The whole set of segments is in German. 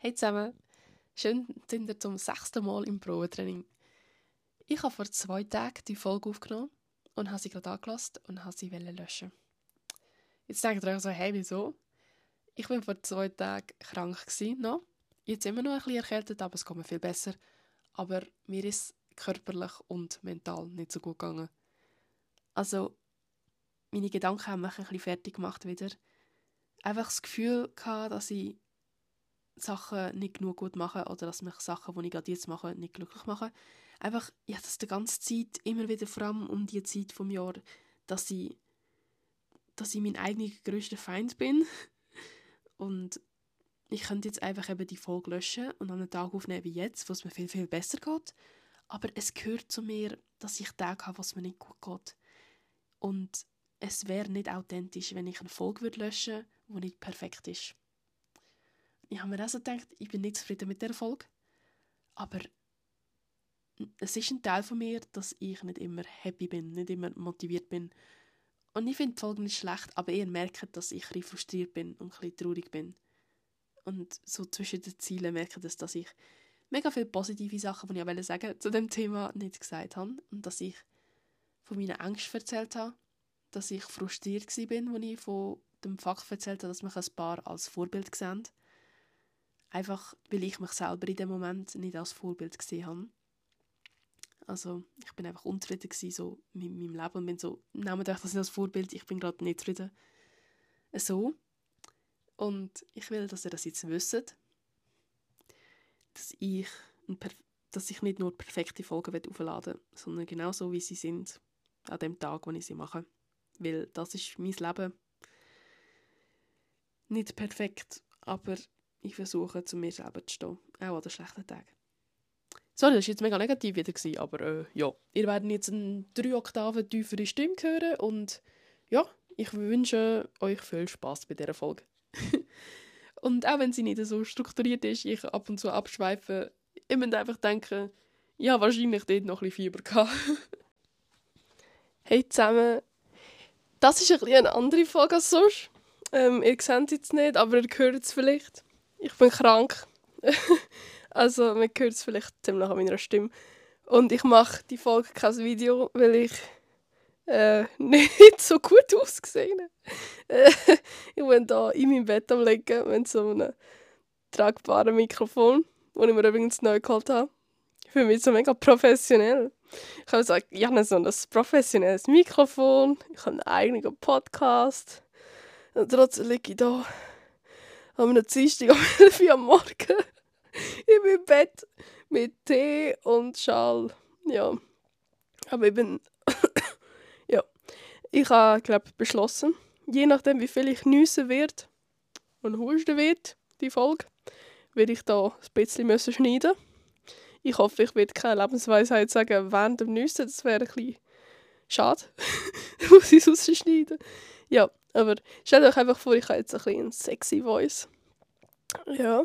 Hey zusammen, schön sind ihr zum sechsten Mal im Probetraining. Ich habe vor zwei Tagen die Folge aufgenommen und habe sie gerade angelassen und habe sie löschen. Jetzt denkt ihr euch so, hey, wieso? Ich war vor zwei Tagen krank gewesen, noch. Jetzt immer noch ein bisschen erkältet, aber es geht mir viel besser. Aber mir ist körperlich und mental nicht so gut gegangen. Also, meine Gedanken haben mich ein bisschen fertig gemacht wieder. Einfach das Gefühl gehabt, dass ich Sachen nicht genug gut mache oder dass mich Sachen, die ich gerade jetzt mache, nicht glücklich machen. Einfach, ja, das die ganze Zeit, immer wieder, vor allem um die Zeit vom Jahr, dass ich, dass ich mein eigener größter Feind bin. Und ich könnte jetzt einfach eben die Folge löschen und an einen Tag aufnehmen wie jetzt, wo es mir viel, viel besser geht. Aber es gehört zu mir, dass ich Tage habe, was mir nicht gut geht. Und es wäre nicht authentisch, wenn ich eine Folge löschen würde, die nicht perfekt ist ich habe mir auch so gedacht, ich bin nicht zufrieden mit der Folge. Aber es ist ein Teil von mir, dass ich nicht immer happy bin, nicht immer motiviert bin. Und ich finde die Folge nicht schlecht, aber eher merke, dass ich ein frustriert bin und ein bisschen traurig bin. Und so zwischen den Zielen merke ich, dass ich mega viele positive Sachen, die ich sagen zu dem Thema nicht gesagt habe. Und dass ich von meinen Ängsten erzählt habe, dass ich frustriert war, als ich von dem Fakt erzählt habe, dass mich ein paar als Vorbild sehen Einfach, weil ich mich selber in dem Moment nicht als Vorbild gesehen habe. Also, ich bin einfach unzufrieden gewesen, so mit meinem Leben und bin so, nehmt euch das nicht als Vorbild, ich bin gerade nicht zufrieden. So. Und ich will, dass ihr das jetzt wisst, dass ich, dass ich nicht nur perfekte Folgen aufladen will, sondern genau so, wie sie sind, an dem Tag, wo ich sie mache. Weil das ist mein Leben. Nicht perfekt, aber versuche, zu mir selber zu stehen. Auch an den schlechten Tagen. Sorry, das war jetzt mega negativ wieder, gewesen, aber äh, ja. Ihr werdet jetzt eine drei Oktaven tiefere Stimme hören und ja, ich wünsche euch viel Spaß bei dieser Folge. und auch wenn sie nicht so strukturiert ist, ich ab und zu abschweife, ihr müsst einfach denken, ja, wahrscheinlich dort noch ein bisschen Fieber gehabt. hey zusammen, das ist ein bisschen eine andere Folge als sonst. Ähm, ihr seht es jetzt nicht, aber ihr hört es vielleicht. Ich bin krank. also man hört es vielleicht ziemlich an meiner Stimme. Und ich mache die Folge kein Video, weil ich äh, nicht so gut ausgesehen äh, Ich bin da in meinem Bett am liegen mit so einem tragbaren Mikrofon, das ich mir übrigens neu geholt habe. Ich fühle mich so mega professionell. Ich habe gesagt, ich habe so ein professionelles Mikrofon, ich habe einen eigenen Podcast. Und trotzdem liege ich da am Dienstag um 11 Uhr am Morgen in meinem Bett mit Tee und Schal. Ja. Aber bin. ja. Ich habe, glaube beschlossen, je nachdem, wie viel ich nüssen werde und husten wird, die Folge, werde ich da ein bisschen müssen schneiden Ich hoffe, ich werde keine Lebensweisheit sagen während dem Nüssen. Das wäre ein bisschen schade. muss ich es rausschneiden. Ja, aber stellt euch einfach vor, ich habe jetzt ein bisschen einen sexy Voice. Ja,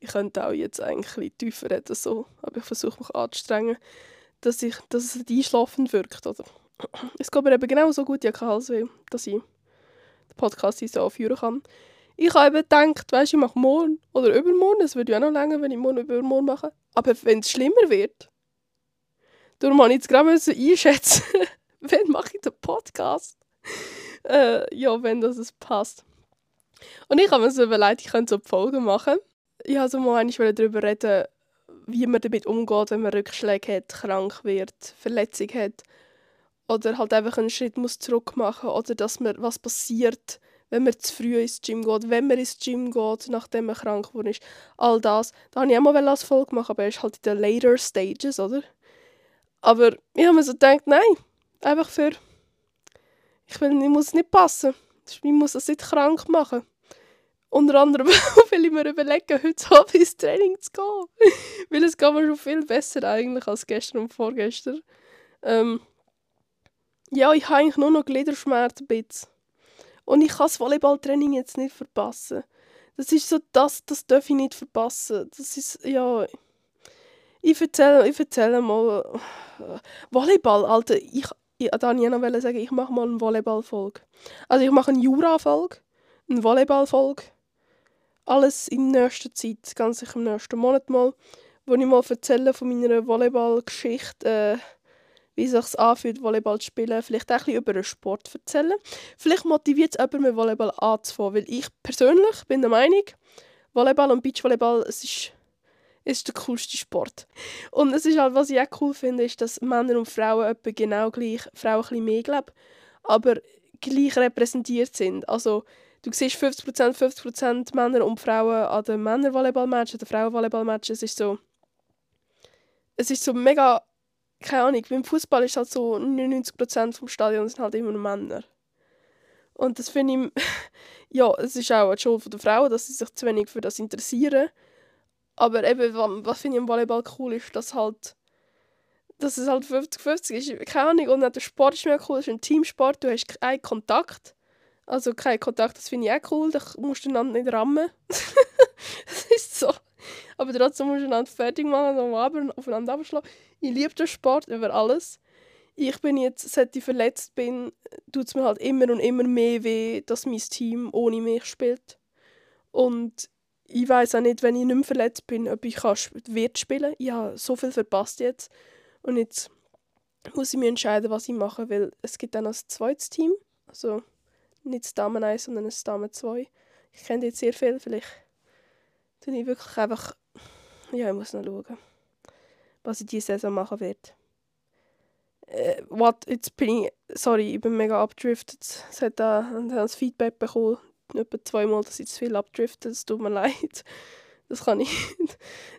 ich könnte auch jetzt eigentlich ein bisschen tiefer reden, so. aber ich versuche mich anzustrengen, dass, ich, dass es einschlafend wirkt. Oder? Es geht mir eben genauso gut, ja, Halsweh, dass ich den Podcast so aufführen kann. Ich habe eben gedacht, weißt, ich mache morgen oder übermorgen, es würde ja auch noch länger, wenn ich morgen oder übermorgen mache. Aber wenn es schlimmer wird, darum habe ich jetzt gerade einschätzen, wann mache ich den Podcast äh, ja, wenn das passt. Und ich habe mir so überlegt, ich könnte so Folgen machen. Ich wollte so mal darüber reden, wie man damit umgeht, wenn man Rückschläge hat, krank wird, Verletzung hat. Oder halt einfach einen Schritt muss zurück machen oder dass man was passiert, wenn man zu früh ins Gym geht, wenn man ins Gym geht, nachdem man krank geworden ist. All das. Da wollte ich auch mal als Folge machen, aber er ist halt in den later Stages, oder? Aber ich habe mir so gedacht, nein, einfach für ich, will, ich muss nicht passen. Ich muss das nicht krank machen. Unter anderem will ich mir überlegen, heute Abend ins Training zu gehen. Weil es geht mir schon viel besser eigentlich als gestern und vorgestern. Ähm, ja, ich habe eigentlich nur noch Gliederschmerzen Und ich kann das Volleyballtraining jetzt nicht verpassen. Das ist so, das, das darf ich nicht verpassen. Das ist, ja... Ich erzähle, ich erzähle mal... Volleyball, Alter, ich, ich wollte noch sagen, ich mache mal eine Volleyball-Folge. Also ich mache eine Jura-Folge, eine Volleyball-Folge, alles in nächster Zeit, ganz sicher im nächsten Monat mal, wo ich mal erzähle von meiner Volleyball-Geschichte, äh, wie es sich anfühlt, Volleyball zu spielen, vielleicht auch ein bisschen über den Sport erzählen. Vielleicht motiviert es jemanden, mit Volleyball anzufangen, weil ich persönlich bin der Meinung, Volleyball und Beachvolleyball, es ist, ist der coolste Sport. Und es ist halt, was ich auch cool finde, ist, dass Männer und Frauen etwa genau gleich, Frauen ein mehr, glaube aber gleich repräsentiert sind. Also du siehst 50%, 50% Männer und Frauen an den Männervolleyballmatchen, den Frauenvolleyballmatchen. Es ist so, es ist so mega, keine Ahnung, beim Fußball ist halt so 99% vom Stadion sind halt immer Männer. Und das finde ich, ja, es ist auch eine Schuld der Frauen, dass sie sich zu wenig für das interessieren. Aber eben, was finde ich am Volleyball cool ist, dass halt dass es halt 50-50 ist. Keine Ahnung. Und der Sport ist mega cool. Es ist ein Teamsport. Du hast keinen Kontakt. Also keinen Kontakt, das finde ich auch cool. Da musst du einander nicht rammen. das ist so. Aber trotzdem musst du einander fertig machen und aufeinander abschlagen. Ich liebe den Sport über alles. Ich bin jetzt, seit ich verletzt bin, tut es mir halt immer und immer mehr weh, dass mein Team ohne mich spielt. Und ich weiß auch nicht, wenn ich nicht mehr verletzt bin, ob ich kann, wird spielen. Ich habe so viel verpasst jetzt. Und jetzt muss ich mir entscheiden, was ich mache, weil es gibt dann ein zweites Team. Also nicht das Damen 1, sondern das Damen 2. Ich kenne jetzt sehr viel, vielleicht tue ich wirklich einfach... Ja, ich muss noch schauen, was ich diese Saison machen werde. Äh, what, jetzt bin ich... Sorry, ich bin mega abgedriftet. Es hat da ein Feedback bekommen, etwa zweimal, dass ich zu viel abdrifte. Es tut mir leid. Das kann ich,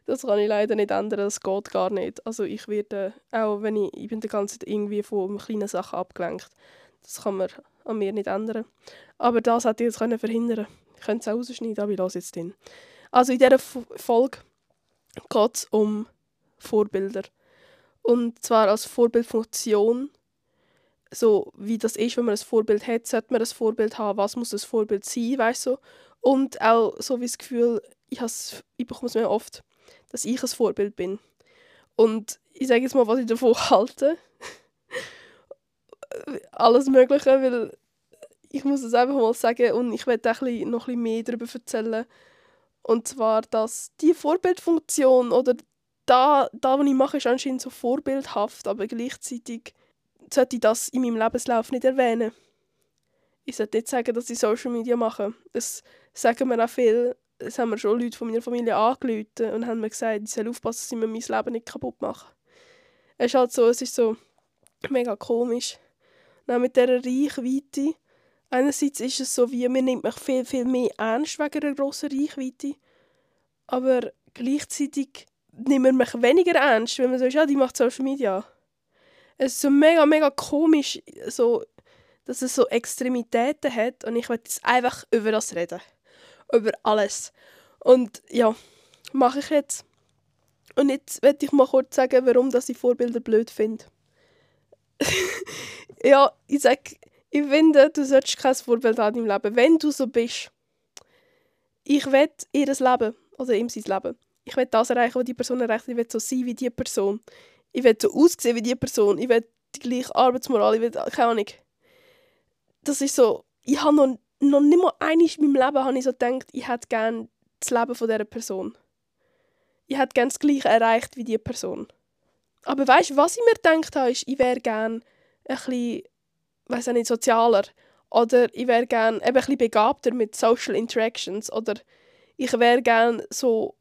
das kann ich leider nicht ändern, das geht gar nicht. Also ich werde, auch wenn ich, ich bin die ganze Zeit irgendwie von kleinen Sachen abgelenkt. Das kann man an mir nicht ändern. Aber das hätte ich jetzt können verhindern Ich könnte es auch rausschneiden, aber ich lasse jetzt drin. Also in dieser Folge geht es um Vorbilder. Und zwar als Vorbildfunktion. So wie das ist, wenn man ein Vorbild hat, sollte man ein Vorbild haben. Was muss ein Vorbild sein, weißt du? Und auch so wie das Gefühl, ich, ich bekomme es mir oft, dass ich ein Vorbild bin. Und ich sage jetzt mal, was ich davon halte. Alles Mögliche, weil ich muss es einfach mal sagen und ich werde auch noch ein bisschen mehr darüber erzählen. Und zwar, dass die Vorbildfunktion oder da, da was ich mache, ist anscheinend so vorbildhaft, aber gleichzeitig sollte ich das in meinem Lebenslauf nicht erwähnen. Ich sollte nicht sagen, dass ich Social Media mache. Das sagen mir auch viel es haben mir schon Leute von meiner Familie angerufen und haben mir gesagt, ich soll aufpassen, dass sie mir mein Leben nicht kaputt machen. Es ist halt so, es ist so mega komisch. Dann mit dieser Reichweite, einerseits ist es so, wie man nimmt mich viel, viel mehr ernst wegen einer grossen Reichweite, aber gleichzeitig nimmt man mich weniger ernst, wenn man so ist, ja, die macht Social Media. Es ist so mega, mega komisch, so, dass es so Extremitäten hat und ich will jetzt einfach über das reden über alles. Und ja, mache ich jetzt. Und jetzt werde ich mal kurz sagen, warum dass ich Vorbilder blöd finde. ja, ich sage, ich finde, du solltest kein Vorbild haben im Leben. Wenn du so bist, ich will ihr Leben, oder ihm sein Leben. Ich will das erreichen, was die Person erreicht. Ich will so sein wie die Person. Ich will so aussehen wie die Person. Ich will die gleiche Arbeitsmoral. Ich will, keine Ahnung. Das ist so, ich habe noch noch nicht mal einmal in meinem Leben habe ich so gedacht, ich hätte gerne das Leben von dieser Person. Ich hätte gerne das Gleiche erreicht wie diese Person. Aber weißt du, was ich mir gedacht habe, ist, ich wäre gerne ein bisschen, weiß nicht, sozialer. Oder ich wäre gerne eben ein bisschen begabter mit Social Interactions. Oder ich wäre gerne so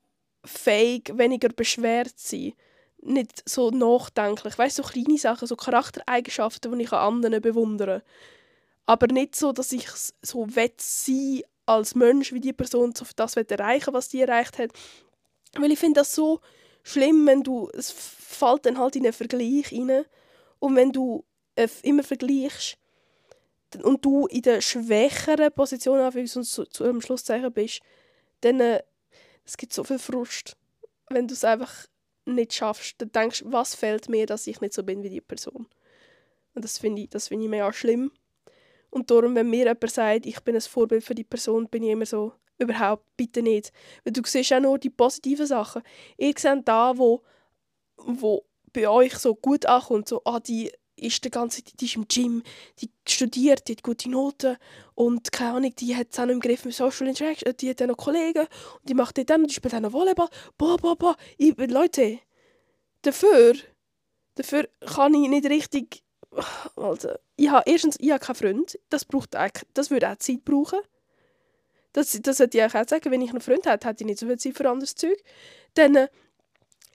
fähig, weniger beschwert zu sein. Nicht so nachdenklich. Weißt so kleine Sachen, so Charaktereigenschaften, die ich an anderen bewundere aber nicht so, dass ich so sein als Mensch wie die Person so das erreichen was die erreicht hat. Weil ich finde das so schlimm, wenn du, es fällt dann halt in einen Vergleich rein und wenn du äh, immer vergleichst und du in der schwächeren Position und zu, zu einem Schlusszeichen bist, dann äh, es gibt so viel Frust, wenn du es einfach nicht schaffst. Dann denkst du, was fehlt mir, dass ich nicht so bin wie die Person. Und das finde ich, das find ich mega schlimm. Und darum, wenn mir jemand sagt, ich bin ein Vorbild für die Person, bin ich immer so, überhaupt bitte nicht. Weil du siehst auch nur die positiven Sachen. Ihr seht da, wo, wo bei euch so gut ankommt, so, ah, die ist die ganze Zeit, die ist im Gym, die studiert, die hat gute Noten und keine Ahnung, die hat es auch noch im Griff mit Social Interaction, die hat auch noch Kollegen und die macht dann, die spielt auch noch Volleyball, boah, boah, boah. Ich, Leute, dafür, dafür kann ich nicht richtig, also, ich habe, erstens, ich habe keinen Freund, das, braucht auch, das würde auch Zeit brauchen. Das, das hätte ich auch sagen, wenn ich einen Freund hätte, hätte ich nicht so viel Zeit für anderes Zeug. Dann, äh,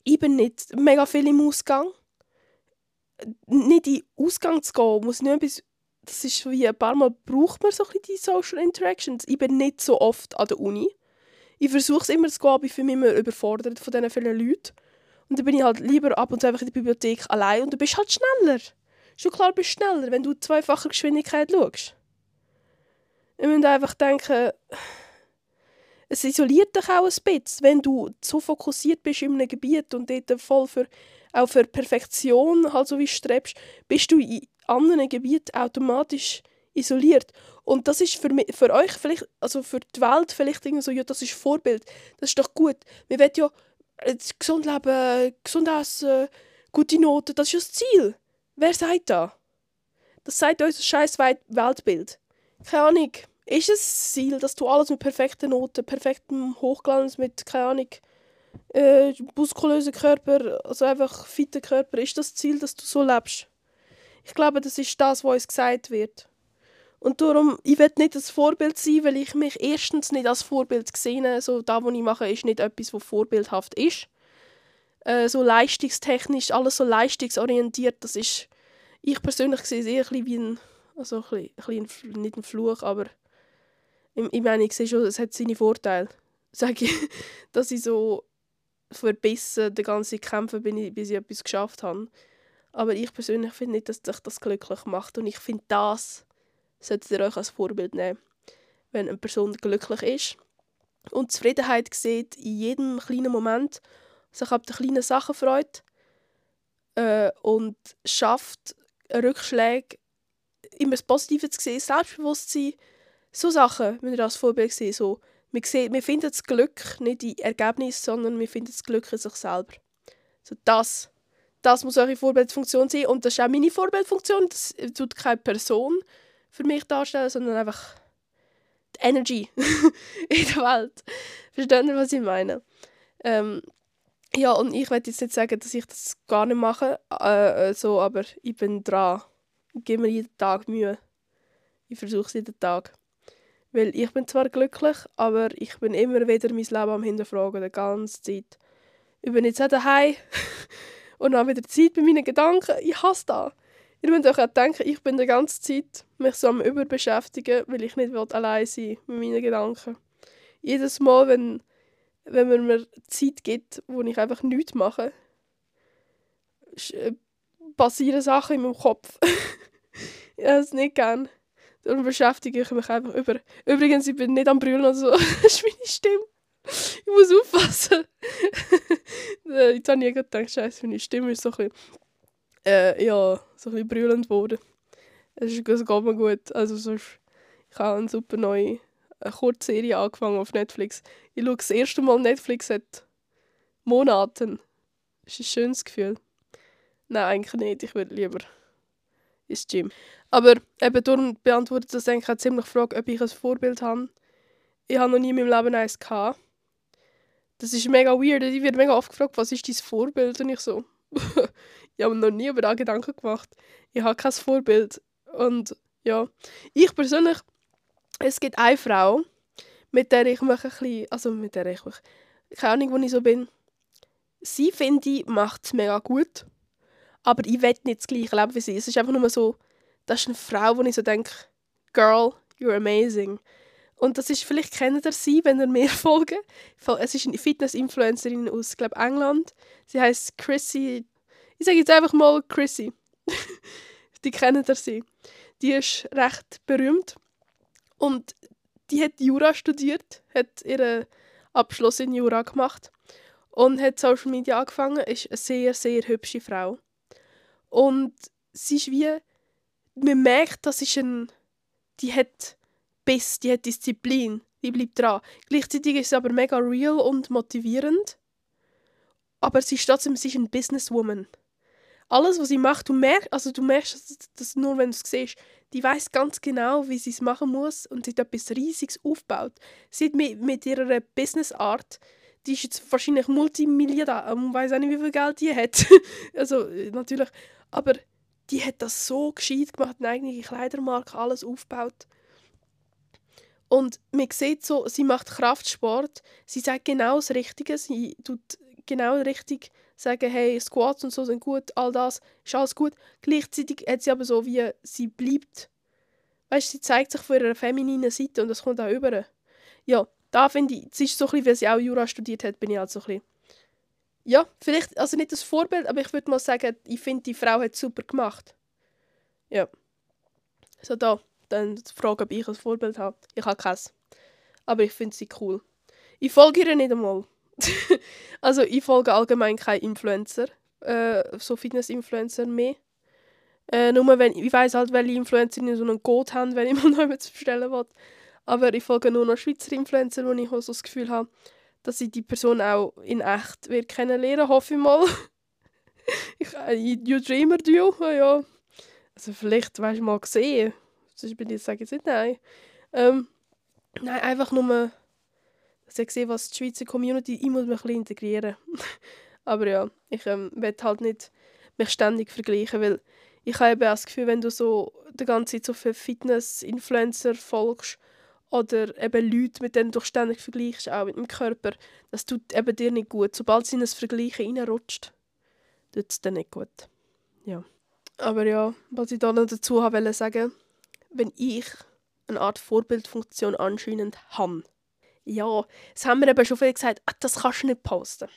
ich bin nicht mega viel im Ausgang nicht in den Ausgang zu gehen, muss nicht etwas, das ist wie ein paar Mal braucht man so ein die Social Interactions. Ich bin nicht so oft an der Uni. Ich versuche es immer zu gehen, aber ich fühle mich immer überfordert von diesen vielen Leuten. Und dann bin ich halt lieber ab und zu einfach in der Bibliothek allein und du bist halt schneller. Schon klar, bist du schneller, wenn du zweifache Geschwindigkeit schaust. Ich muss einfach denken, es isoliert dich auch ein bisschen, wenn du so fokussiert bist in einem Gebiet und dort voll für auch für Perfektion halt so wie strebst, bist du in anderen Gebieten automatisch isoliert. Und das ist für, mich, für euch vielleicht, also für die Welt vielleicht so, ja, das ist Vorbild. Das ist doch gut. Wir wollen ja äh, gesund leben, gesund essen, gute Noten, das ist ja das Ziel. Wer sagt das? Das sagt unser scheiß Weltbild. Keine Ahnung. Ist es das Ziel, dass du alles mit perfekten Noten, perfektem Hochglanz, mit, keine Ahnung, äh, muskulösen Körper, also einfach fitter Körper, ist das Ziel, dass du so lebst? Ich glaube, das ist das, was uns gesagt wird. Und darum, ich will nicht das Vorbild sein, weil ich mich erstens nicht als Vorbild sehe. So, das, was ich mache, ist nicht etwas, was vorbildhaft ist. Äh, so leistungstechnisch, alles so leistungsorientiert, das ist, ich persönlich sehe es eher ein wie ein, also ein bisschen, ein nicht ein Fluch, aber ich, ich meine, ich sehe schon, es hat seine Vorteile. Sage ich, dass ich so verbissen den ganzen Kämpfen bin bis ich etwas geschafft habe. Aber ich persönlich finde nicht, dass dich das glücklich macht. Und ich finde, das solltet ihr euch als Vorbild nehmen. Wenn eine Person glücklich ist und Zufriedenheit sieht in jedem kleinen Moment, sich ab den kleinen Sachen freut äh, und schafft, Rückschläge immer das Positive zu sehen, Selbstbewusstsein, so Sachen wenn ihr als Vorbild sehen. So, wir, sehen, wir finden das Glück nicht in Ergebnissen, sondern wir finden das Glück in sich selber. So das, das muss eure Vorbildfunktion sein und das ist auch meine Vorbildfunktion. Das tut keine Person für mich darstellen, sondern einfach die Energy in der Welt. Versteht ihr, was ich meine? Ähm, ja, und ich werde jetzt nicht sagen, dass ich das gar nicht mache, äh, äh so, aber ich bin dran. Ich gebe mir jeden Tag Mühe. Ich versuche es jeden Tag. Weil ich bin zwar glücklich, aber ich bin immer wieder mein Leben am Hinterfragen, die ganze Zeit. Ich bin jetzt auch daheim und habe wieder Zeit bei meinen Gedanken. Ich hasse das. Ihr müsst euch auch denken, ich bin die ganze Zeit mich so am Überbeschäftigen, weil ich nicht allein sein mit meinen Gedanken. Jedes Mal, wenn, wenn man mir Zeit gibt, wo ich einfach nichts mache, äh, passieren Sachen in meinem Kopf. ich habe es nicht gern. Darum beschäftige ich mich einfach über. Übrigens, ich bin nicht am Brüllen oder so. das ist meine Stimme. Ich muss aufpassen. Äh, jetzt habe ich gedacht, scheiße, meine Stimme ist so ein bisschen, äh, ja, so ein bisschen brüllend geworden. Es, geht mir gut. Also sonst, ich habe eine super neue Kurzserie angefangen auf Netflix. Ich schaue das erste Mal Netflix seit Monaten. Das ist ein schönes Gefühl. Nein, eigentlich nicht. Ich würde lieber ins Gym. Aber eben darum beantwortet das eigentlich auch ziemlich die Frage, ob ich ein Vorbild habe. Ich habe noch nie in meinem Leben eins gehabt. Das ist mega weird. Ich werde mega oft gefragt, was ist dein Vorbild? Und ich so, ich habe mir noch nie über das Gedanken gemacht. Ich habe kein Vorbild. Und ja, ich persönlich, es gibt eine Frau, mit der ich mich ein bisschen, also mit der ich mich, keine Ahnung, wo ich so bin. Sie, finde ich, macht es mega gut. Aber ich will nicht das gleiche Leben wie sie. Es ist einfach nur so, das ist eine Frau, wo ich so denke, Girl, you're amazing. Und das ist, vielleicht kennt ihr sie, wenn ihr mir folgt. Es ist eine Fitness-Influencerin aus, glaube England. Sie heißt Chrissy. Ich sage jetzt einfach mal Chrissy. die kennt ihr sie. Die ist recht berühmt. Und die hat Jura studiert, hat ihren Abschluss in Jura gemacht und hat Social Media angefangen. Ist eine sehr, sehr hübsche Frau. Und sie ist wie man merkt, das ist ein, die hat Biss, die hat Disziplin, die bleibt dran. Gleichzeitig ist sie aber mega real und motivierend. Aber sie ist trotzdem sie ist eine Businesswoman. alles, was sie macht, du merkst, also du merkst das, das nur, wenn du es siehst, die weiß ganz genau, wie sie es machen muss und sie hat etwas Riesiges aufgebaut. Sie hat mit, mit ihrer Business-Art, die ist jetzt wahrscheinlich Multimilliardär, ich weiß auch nicht, wie viel Geld die hat. also natürlich, aber die hat das so gescheit gemacht, eine eigene Kleidermarke, alles aufgebaut. Und man sieht so, sie macht Kraftsport, sie sagt genau das Richtige, sie tut genau richtig sagen, hey, Squats und so sind gut, all das ist alles gut. Gleichzeitig hat sie aber so wie, sie bleibt, weißt sie zeigt sich von ihrer femininen Seite und das kommt auch über. Ja, da finde ich, es ist so ein bisschen, weil sie auch Jura studiert hat, bin ich halt so ein bisschen, ja, vielleicht, also nicht das Vorbild, aber ich würde mal sagen, ich finde, die Frau hat es super gemacht. Ja. So da, dann die Frage, ob ich ein Vorbild habe. Ich habe keins. Aber ich finde sie cool. Ich folge ihr nicht einmal. also ich folge allgemein keinen Influencer, äh, so Fitness-Influencer mehr. Äh, nur wenn, ich weiß halt, welche Influencer so einen Code haben, wenn ich mal noch etwas bestellen will. Aber ich folge nur noch Schweizer Influencer, wo ich so das Gefühl habe, dass ich die Person auch in echt wird kennenlernen, hoffe ich mal. ich, you dreamer, du? Ja. Also vielleicht, weißt du, mal gesehen. Sonst bin ich sage jetzt nicht nein. Ähm, nein, einfach nur dass ich sehe, was die Schweizer Community, ich muss mich ein bisschen integrieren. Aber ja, ich ähm, will halt nicht mich ständig vergleichen, weil ich habe eben das Gefühl, wenn du so die ganze Zeit so für Fitness-Influencer folgst oder eben Leute, mit denen du ständig vergleichst, auch mit dem Körper, das tut eben dir nicht gut. Sobald sie in ein Vergleichen reinrutscht, tut es dann nicht gut. Ja. Aber ja, was ich da noch dazu wollte sagen, wenn ich eine Art Vorbildfunktion anscheinend habe, ja, das haben wir eben schon viel gesagt, ah, das kannst du nicht posten.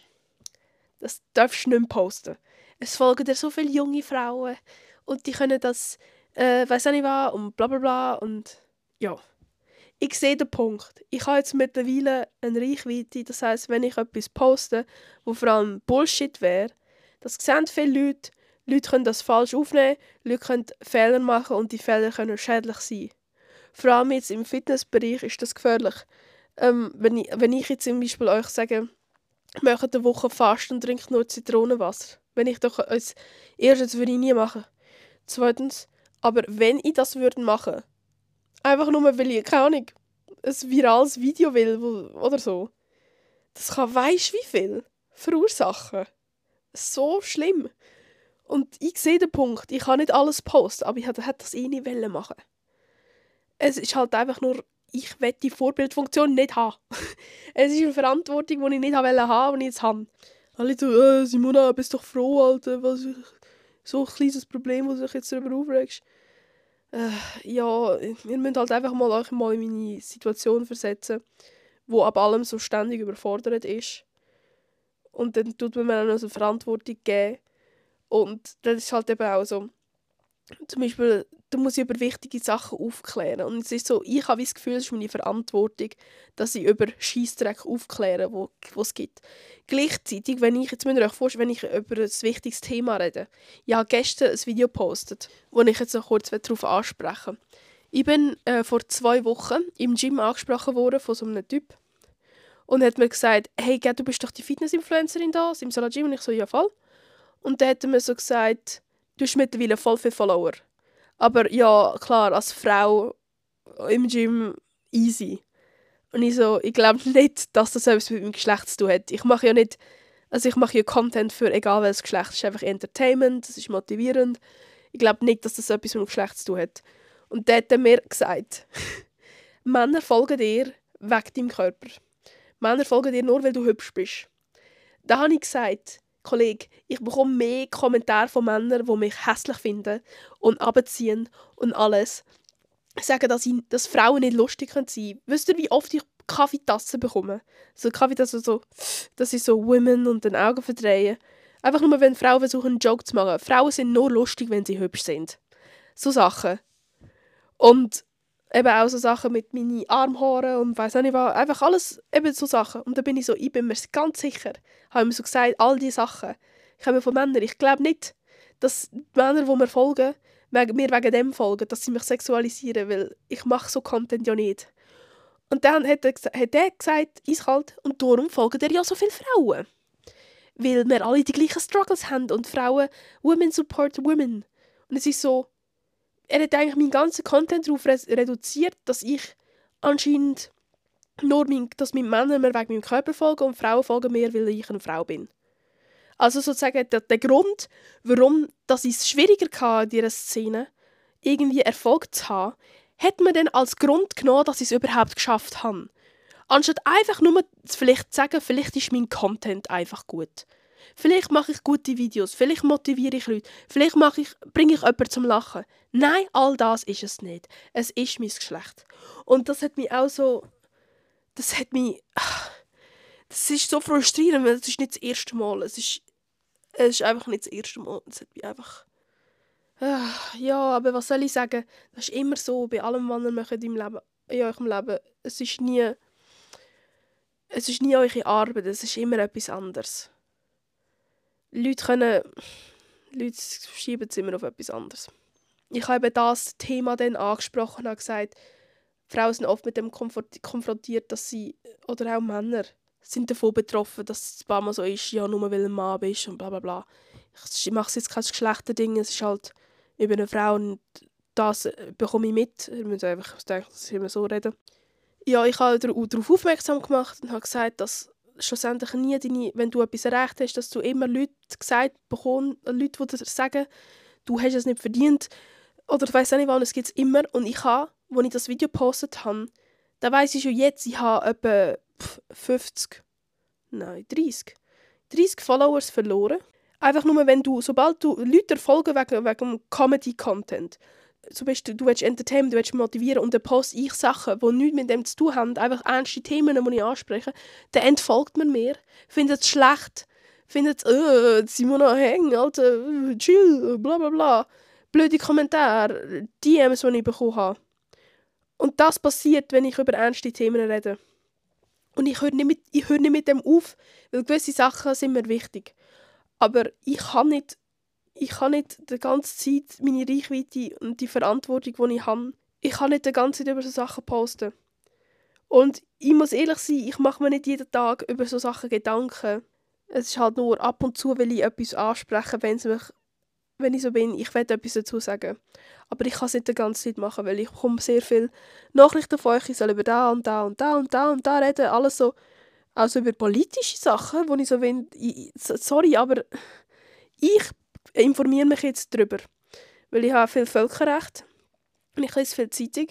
Das darfst du nicht posten. Es folgen dir so viele junge Frauen und die können das, äh, weiß auch nicht was, und bla bla bla und ja. Ich sehe den Punkt. Ich habe jetzt mittlerweile eine Reichweite, das heißt, wenn ich etwas poste, wo vor allem Bullshit wäre, das sehen viele Leute, Leute können das falsch aufnehmen, Leute können Fehler machen und die Fehler können schädlich sein. Vor allem jetzt im Fitnessbereich ist das gefährlich. Ähm, wenn, ich, wenn ich jetzt zum Beispiel euch sage, macht eine Woche fast und trinkt nur Zitronenwasser. Wenn ich doch als erstes würde ich nie machen. Zweitens, aber wenn ich das würde machen, einfach nur weil ich, keine Ahnung, ein virales Video will oder so, das kann weisst wie viel verursachen. So schlimm. Und ich sehe den Punkt, ich kann nicht alles posten, aber ich hätte das eh nicht machen Es ist halt einfach nur ich will die Vorbildfunktion nicht haben. es ist eine Verantwortung, die ich nicht haben wollte, die ich jetzt habe. Alle so, äh, Simona, bist doch froh, Alter, was so ein kleines Problem, wo du dich jetzt darüber aufregst. Äh, ja, ihr müsst halt einfach mal euch mal in meine Situation versetzen, wo ab allem so ständig überfordert ist. Und dann tut man mir auch noch so Verantwortung geben. Und das ist halt eben auch so, zum Beispiel, da muss ich über wichtige Sachen aufklären. Und es ist so, ich habe das Gefühl, es ist meine Verantwortung, dass ich über Scheissdreck aufkläre, wo, es gibt. Gleichzeitig, wenn ich, jetzt müsst ihr euch vorstellen, wenn ich über ein wichtiges Thema rede. Ich habe gestern ein Video gepostet, wo ich jetzt noch kurz darauf ansprechen Ich bin äh, vor zwei Wochen im Gym angesprochen worden von so einem Typ. Und hat mir gesagt, hey, du bist doch die Fitness-Influencerin da, im Salah Gym. Und ich so, ja voll. Und dann hat er mir so gesagt, du hast mittlerweile voll viele Follower. Aber ja, klar, als Frau im Gym easy. Und ich so, ich glaube nicht, dass das etwas mit meinem Geschlecht zu tun hat. Ich mache ja nicht, also ich mache ja Content für egal welches Geschlecht. Es ist einfach Entertainment, es ist motivierend. Ich glaube nicht, dass das etwas mit dem Geschlecht zu tun hat. Und der hat mir gesagt, Männer folgen dir wegen deinem Körper. Männer folgen dir nur, weil du hübsch bist. Da habe ich gesagt, Kollege, ich bekomme mehr Kommentare von Männern, die mich hässlich finden und abziehen und alles. Sagen, dass, ich, dass Frauen nicht lustig sein können. Wisst ihr, wie oft ich Kaffeetassen bekomme? So Kaffeetassen, so, dass ich so Women und den Augen verdrehe. Einfach nur, wenn Frauen versuchen, einen Joke zu machen. Frauen sind nur lustig, wenn sie hübsch sind. So Sachen. Und eben auch so Sachen mit meinen Armhaaren und weiß auch nicht was. Einfach alles, eben so Sachen. Und da bin ich so, ich bin mir ganz sicher, habe mir so gesagt, all diese Sachen kommen von Männern. Ich glaube nicht, dass die Männer, die mir folgen, mir wegen dem folgen, dass sie mich sexualisieren, weil ich mache so Content ja nicht. Und dann hat er, hat er gesagt, eiskalt, und darum folgen dir ja so viele Frauen. weil wir alle die gleichen Struggles haben und Frauen, Women support Women. Und es ist so, er hat eigentlich meinen ganzen Content darauf reduziert, dass ich anscheinend nur mein, dass meine Männer mir wegen meinem Körper folgen und Frauen folgen mir, weil ich eine Frau bin. Also sozusagen der, der Grund, warum dass ich es schwieriger hatte, in dieser Szene irgendwie Erfolg zu haben, hat man dann als Grund genommen, dass ich es überhaupt geschafft habe. Anstatt einfach nur vielleicht zu sagen, vielleicht ist mein Content einfach gut. Vielleicht mache ich gute Videos, vielleicht motiviere ich Leute, vielleicht mache ich, bringe ich jemanden zum Lachen. Nein, all das ist es nicht. Es ist mein Geschlecht. Und das hat mich auch so. Das hat mich. Das ist so frustrierend, weil es ist nicht das erste Mal. Es ist, es ist einfach nicht das erste Mal. Es hat mich einfach. Ja, aber was soll ich sagen? Das ist immer so bei allem, was ihr macht im Leben, in eurem Leben. Es ist nie es ist nie eure Arbeit, es ist immer etwas anderes. Leute können. Leute schieben es immer auf etwas anderes. Ich habe das Thema dann angesprochen und gesagt, Frauen sind oft mit dem konfrontiert, dass sie, oder auch Männer, sind davon betroffen, dass es ein paar so ist, ja, nur weil du ein Mann bist und bla bla bla. Ich mache jetzt kein Geschlechterding, es ist halt über eine Frau und das bekomme ich mit. Ich muss einfach denken, dass wir so reden ja, ich habe darauf aufmerksam gemacht und habe gesagt, dass schlussendlich nie deine, wenn du etwas erreicht hast, dass du immer Leute gesagt bekommst, Leute, die dir sagen, du hast es nicht verdient oder ich weiß auch nicht wann, es gibt es immer. Und ich habe, als ich das Video gepostet habe, da weiß ich schon jetzt, ich habe etwa 50, nein, 30, 30 Followers verloren. Einfach nur, wenn du, sobald du Leute folgen wegen, wegen Comedy-Content, zum Beispiel, du willst entertainen, du willst motivieren und dann poste ich Sachen, die nichts mit dem zu tun haben, einfach ernste Themen, die ich anspreche, dann entfolgt man mir, findet es schlecht, findet es, äh, Simona hängen, Alter, chill, bla bla bla. Blöde Kommentare, DMs, die ich bekommen habe. Und das passiert, wenn ich über ernste Themen rede. Und ich höre nicht, mit, nicht mit dem auf, weil gewisse Sachen sind mir wichtig. Aber ich kann nicht ich kann nicht die ganze Zeit meine Reichweite und die Verantwortung, die ich habe, ich kann nicht die ganze Zeit über so Sachen posten. Und ich muss ehrlich sein, ich mache mir nicht jeden Tag über so Sachen Gedanken. Es ist halt nur ab und zu, will ich etwas ansprechen, wenn, mich, wenn ich so bin, ich will etwas dazu sagen. Aber ich kann es nicht die ganze Zeit machen, weil ich bekomme sehr viele Nachrichten von euch, ich soll über da und da und da und da und da reden, alles so. Also über politische Sachen, wo ich so bin, sorry, aber ich informiere mich jetzt darüber. Weil ich habe viel Völkerrecht und ich lese viel Zeitung.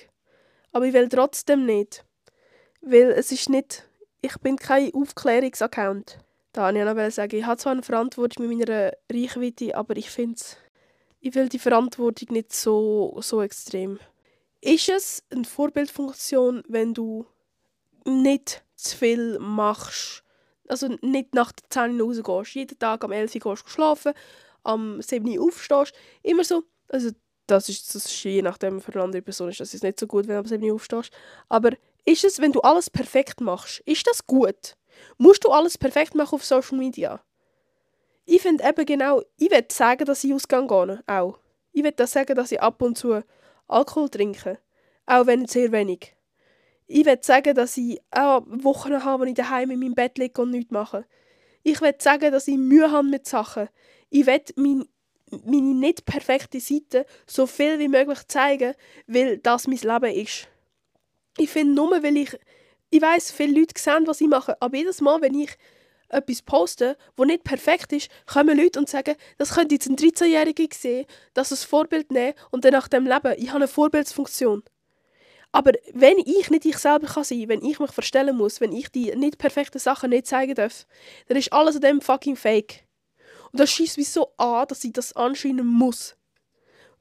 Aber ich will trotzdem nicht. Weil es ist nicht... Ich bin kein Aufklärungsaccount. Da wollte ich noch sagen, ich habe zwar eine Verantwortung mit meiner Reichweite, aber ich finde ich will die Verantwortung nicht so, so extrem. Ist es eine Vorbildfunktion, wenn du nicht zu viel machst? Also nicht nach der 10 Uhr rausgehst, jeden Tag am 11 Uhr gehst schlafen am 7 Uhr aufstehst. Immer so. Also das ist, das ist je nachdem für eine andere Person ist das ist nicht so gut, wenn du am 7 Uhr aufstehst. Aber ist es, wenn du alles perfekt machst, ist das gut? Musst du alles perfekt machen auf Social Media? Ich finde eben genau, ich will sagen, dass ich ausgehe gehe, auch. Ich will das sagen, dass ich ab und zu Alkohol trinke, auch wenn sehr wenig. Ich will sagen, dass ich auch Wochen habe, wo ich daheim in meinem Bett liege und nichts mache. Ich will sagen, dass ich Mühe habe mit Sachen ich will mein, meine nicht perfekte Seite so viel wie möglich zeigen, weil das mein Leben ist. Ich finde nur, weil ich, ich weiß, viele Leute sehen, was ich mache, aber jedes Mal, wenn ich etwas poste, wo nicht perfekt ist, kommen Leute und sagen, das könnte jetzt ein 13-Jähriger sehen, das als Vorbild nehmen und dann nach dem Leben, ich habe eine Vorbildsfunktion. Aber wenn ich nicht ich selber kann sein, wenn ich mich verstellen muss, wenn ich die nicht perfekten Sachen nicht zeigen darf, dann ist alles an dem fucking fake. Und das schießt mich so an, dass ich das anscheinend muss.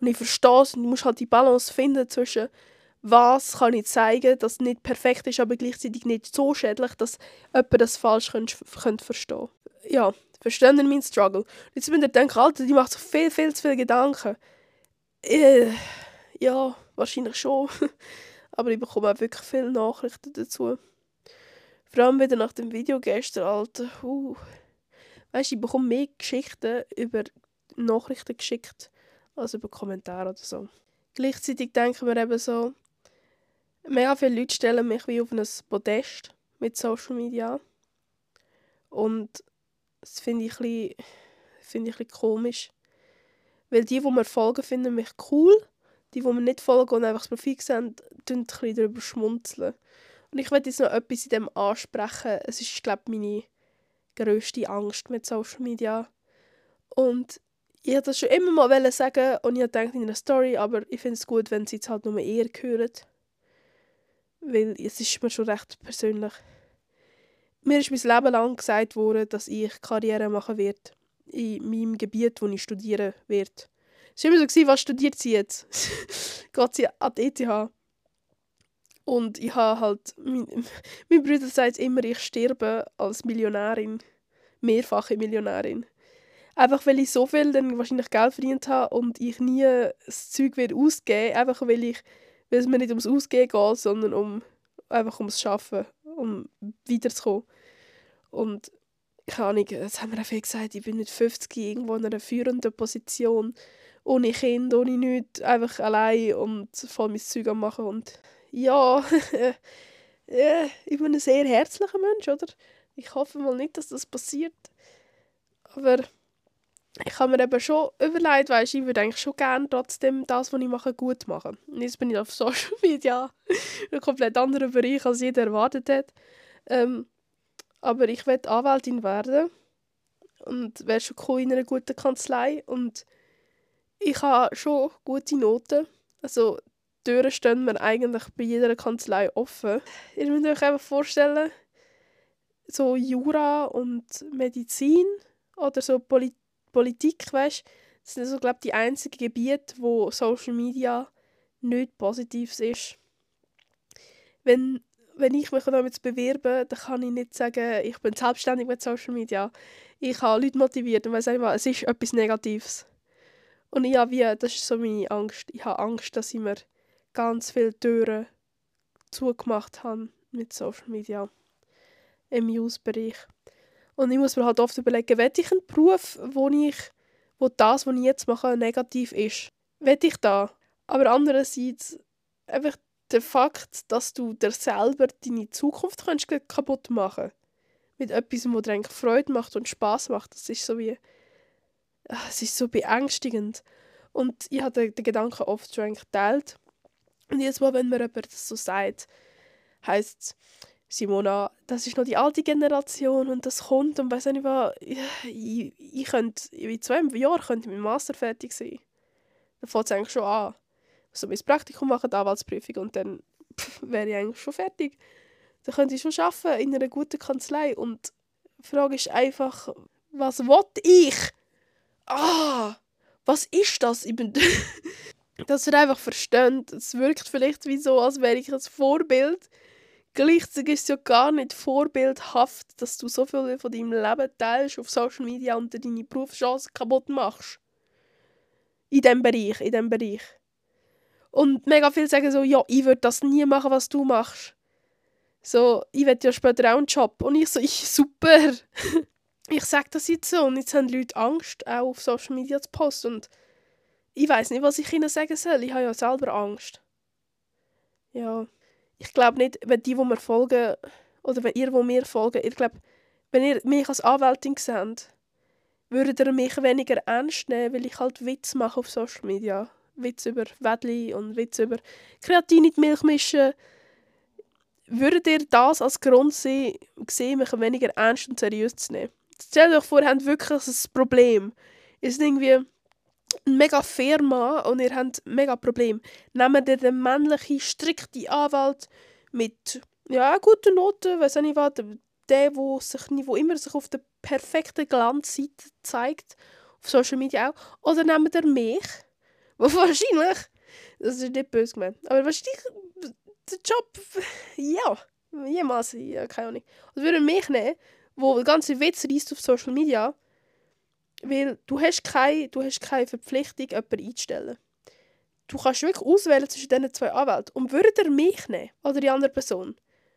Und ich verstehe es und ich muss halt die Balance finden zwischen was kann ich zeigen, das nicht perfekt ist, aber gleichzeitig nicht so schädlich, dass jemand das falsch könnte, könnte verstehen Ja, verstehen Sie meinen Struggle? Jetzt müsst ihr denken, Alter, die macht so viel, viel zu viele Gedanken. Äh, ja, wahrscheinlich schon. aber ich bekomme auch wirklich viele Nachrichten dazu. Vor allem wieder nach dem Video gestern, Alter. Uh weißt, ich bekomme mehr Geschichten über Nachrichten geschickt als über Kommentare oder so. Gleichzeitig denken wir eben so, mega viele Leute stellen mich wie auf ein Podest mit Social Media. Und Das finde ich, ein find ich ein komisch. Weil die, die mir folgen, finden mich cool. Die, die mir nicht folgen und einfach das Profil sehen, ein bisschen darüber schmunzeln. Und ich möchte jetzt noch etwas in dem ansprechen. Es ist, glaube ich, meine grösste Angst mit Social Media. Und ich wollte das schon immer mal sagen und ich dachte in einer Story, aber ich finde es gut, wenn sie es halt nur eher hören. Weil es ist mir schon recht persönlich. Mir ist mein Leben lang gesagt worden, dass ich Karriere machen werde in meinem Gebiet, wo ich studieren werde. Es war immer so, was studiert sie jetzt? Geht sie an die ETH? Und ich habe halt, mein, mein Bruder sagt immer, ich sterbe als Millionärin, mehrfache Millionärin. Einfach weil ich so viel dann wahrscheinlich Geld verdient habe und ich nie das Zeug werde ausgeben, einfach weil ich, weil es mir nicht ums Ausgehen geht, sondern um einfach ums Schaffen, um weiterzukommen. Und keine Ahnung, das haben wir auch viel gesagt, ich bin mit 50 irgendwo in einer führenden Position, ohne Kind, ohne nichts, einfach allein und voll mein Zeug am machen und ja, ja, ich bin ein sehr herzlicher Mensch, oder? Ich hoffe mal nicht, dass das passiert. Aber ich habe mir eben schon überlegt, weißt, ich würde eigentlich schon gerne trotzdem das, was ich mache, gut machen. Und jetzt bin ich auf Social Media, ein komplett anderer Bereich, als jeder erwartet hat. Ähm, aber ich werde Anwältin werden und wäre schon cool in einer guten Kanzlei und ich habe schon gute Noten. Also die Türen stehen mir eigentlich bei jeder Kanzlei offen. Ihr müsst euch einfach vorstellen, so Jura und Medizin oder so Poli Politik, weißt, das sind so, glaube die einzigen Gebiete, wo Social Media nicht positiv ist. Wenn wenn ich mich damit bewerbe, dann kann ich nicht sagen, ich bin selbstständig mit Social Media. Ich habe Leute motiviert und weiss einfach, es ist etwas Negatives. Und ich habe wie, das ist so meine Angst. Ich habe Angst, dass ich mir ganz viele Türen zugemacht habe mit Social Media im News-Bereich. Und ich muss mir halt oft überlegen, will ich einen Beruf, wo ich, wo das, was ich jetzt mache, negativ ist? Will ich da? Aber andererseits, einfach der Fakt, dass du dir selber deine Zukunft kannst kaputt machen kannst. Mit etwas, was dir eigentlich Freude macht und Spaß macht. Das ist so wie. Ah, es ist so beängstigend. Und ich habe den, Gedanken oft schon geteilt. Und jedes Mal, wenn mir jemand das so sagt, heisst es, Simona, das ist noch die alte Generation und das kommt und weiß nicht was, ich, ich, könnte, in zwei Jahren könnte mein Master fertig sein. Dann fängt es eigentlich schon an so mein Praktikum machen, die Anwaltsprüfung und dann wäre ich eigentlich schon fertig. Dann könnte ich schon arbeiten in einer guten Kanzlei und die Frage ist einfach, was will ich? Ah, was ist das? Dass ihr einfach versteht, es wirkt vielleicht wie so, als wäre ich ein Vorbild. Gleichzeitig ist es ja gar nicht vorbildhaft, dass du so viel von deinem Leben teilst auf Social Media und deine Berufschancen kaputt machst. In diesem Bereich, in diesem Bereich. Und mega viele sagen so, ja, ich würde das nie machen, was du machst. So, ich werde ja später auch einen Job. Und ich so, ich, super. Ich sage das jetzt so. Und jetzt haben Leute Angst, auch auf Social Media zu posten. Und ich weiß nicht, was ich ihnen sagen soll. Ich habe ja selber Angst. Ja, ich glaube nicht, wenn die, die mir folgen, oder wenn ihr, die mir folgen, ich glaube, wenn ihr mich als Anwältin seht, würdet ihr mich weniger ernst nehmen, weil ich halt Witz mache auf Social Media. Witz über Wädli und Witz über Kreatin in die Milch mischen. Würdet ihr das als Grund sehen, mich weniger ernst und seriös zu nehmen? Stellt euch vor, ihr habt wirklich ein Problem. Ihr seid irgendwie eine mega Firma und ihr habt ein mega Problem. Nehmt ihr den männlichen, strikten Anwalt mit ja, guten Noten, weiß nicht was, der, wo, sich, wo immer sich auf der perfekten Glanzseite zeigt, auf Social Media auch, oder nehmt ihr mich, wahrscheinlich, das ist nicht böse gemeint, aber wahrscheinlich der Job, ja, jemals, ja, keine Ahnung. Und würden mich nehmen, wo der ganze Witz reist auf Social Media, weil du hast keine, du hast keine Verpflichtung, jemanden einzustellen. Du kannst wirklich auswählen zwischen diesen zwei Anwälten. Und würde er mich nehmen, oder die andere Person,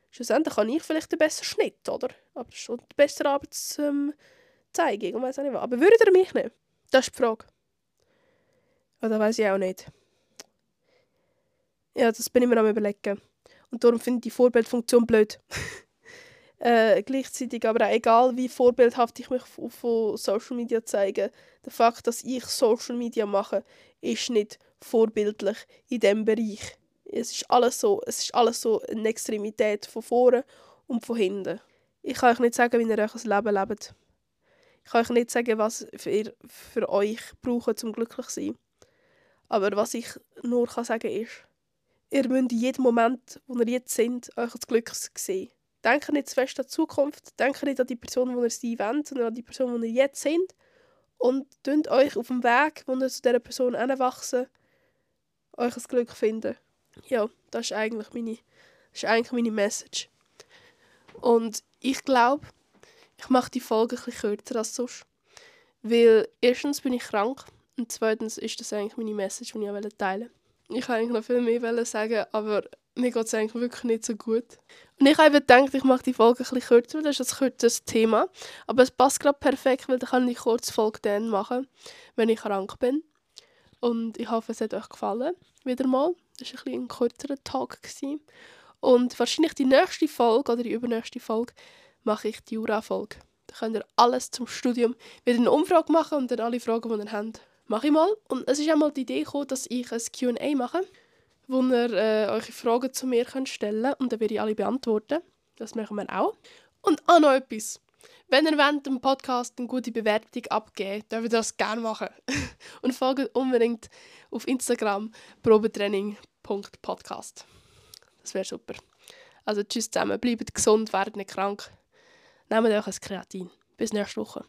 schlussendlich kann ich vielleicht den besseren Schnitt, oder? Aber schon die bessere Arbeitszeigung ähm, und weiss auch nicht was. Aber würde er mich nehmen? Das ist die Frage. Oder weiß ich auch nicht. Ja, das bin ich mir am überlegen. Und darum finde ich die Vorbildfunktion blöd. Äh, gleichzeitig aber auch egal, wie vorbildhaft ich mich auf, auf Social Media zeige, der Fakt, dass ich Social Media mache, ist nicht vorbildlich in diesem Bereich. Es ist alles so, es ist alles so eine Extremität von vorne und von hinten. Ich kann euch nicht sagen, wie ihr euch ein Leben lebt. Ich kann euch nicht sagen, was ihr für euch braucht, zum glücklich zu sein. Aber was ich nur kann sagen ist, ihr müsst in jedem Moment, wo ihr jetzt seid, euch als Glück sehen. Denkt nicht zu fest an die Zukunft, denkt nicht an die Person, wo ihr sein wollt, sondern an die Person, wo ihr jetzt seid. Und tut euch auf dem Weg, wo ihr zu dieser Person hinwachsen, euch ein Glück finden. Ja, das ist eigentlich meine, das ist eigentlich meine Message. Und ich glaube, ich mache die Folge bisschen kürzer als sonst. Weil erstens bin ich krank und zweitens ist das eigentlich meine Message, die ich teilen wollte. Ich wollte eigentlich noch viel mehr sagen, aber mir geht es eigentlich wirklich nicht so gut. Und ich habe gedacht, ich mache die Folge ein bisschen kürzer, weil das ist ein kürzeres Thema. Aber es passt gerade perfekt, weil dann kann ich die kurze Folge dann machen, wenn ich krank bin. Und ich hoffe, es hat euch gefallen. Wieder mal. Das war ein, ein kürzerer Talk. Gewesen. Und wahrscheinlich die nächste Folge oder die übernächste Folge mache ich die Jura-Folge. Da könnt ihr alles zum Studium wieder eine Umfrage machen und dann alle Fragen, die ihr habt, mache ich mal. Und es ist einmal die Idee gekommen, dass ich ein Q&A mache, wo ihr äh, eure Fragen zu mir könnt stellen könnt und dann werde ich alle beantworten. Das machen wir auch. Und auch noch etwas. Wenn ihr während dem Podcast eine gute Bewertung abgeben dürft ihr das gerne machen. und folgt unbedingt auf Instagram probetraining.podcast. Das wäre super. Also tschüss zusammen, bleibt gesund, werdet nicht krank. Nehmt euch ein Kreatin. Bis nächste Woche.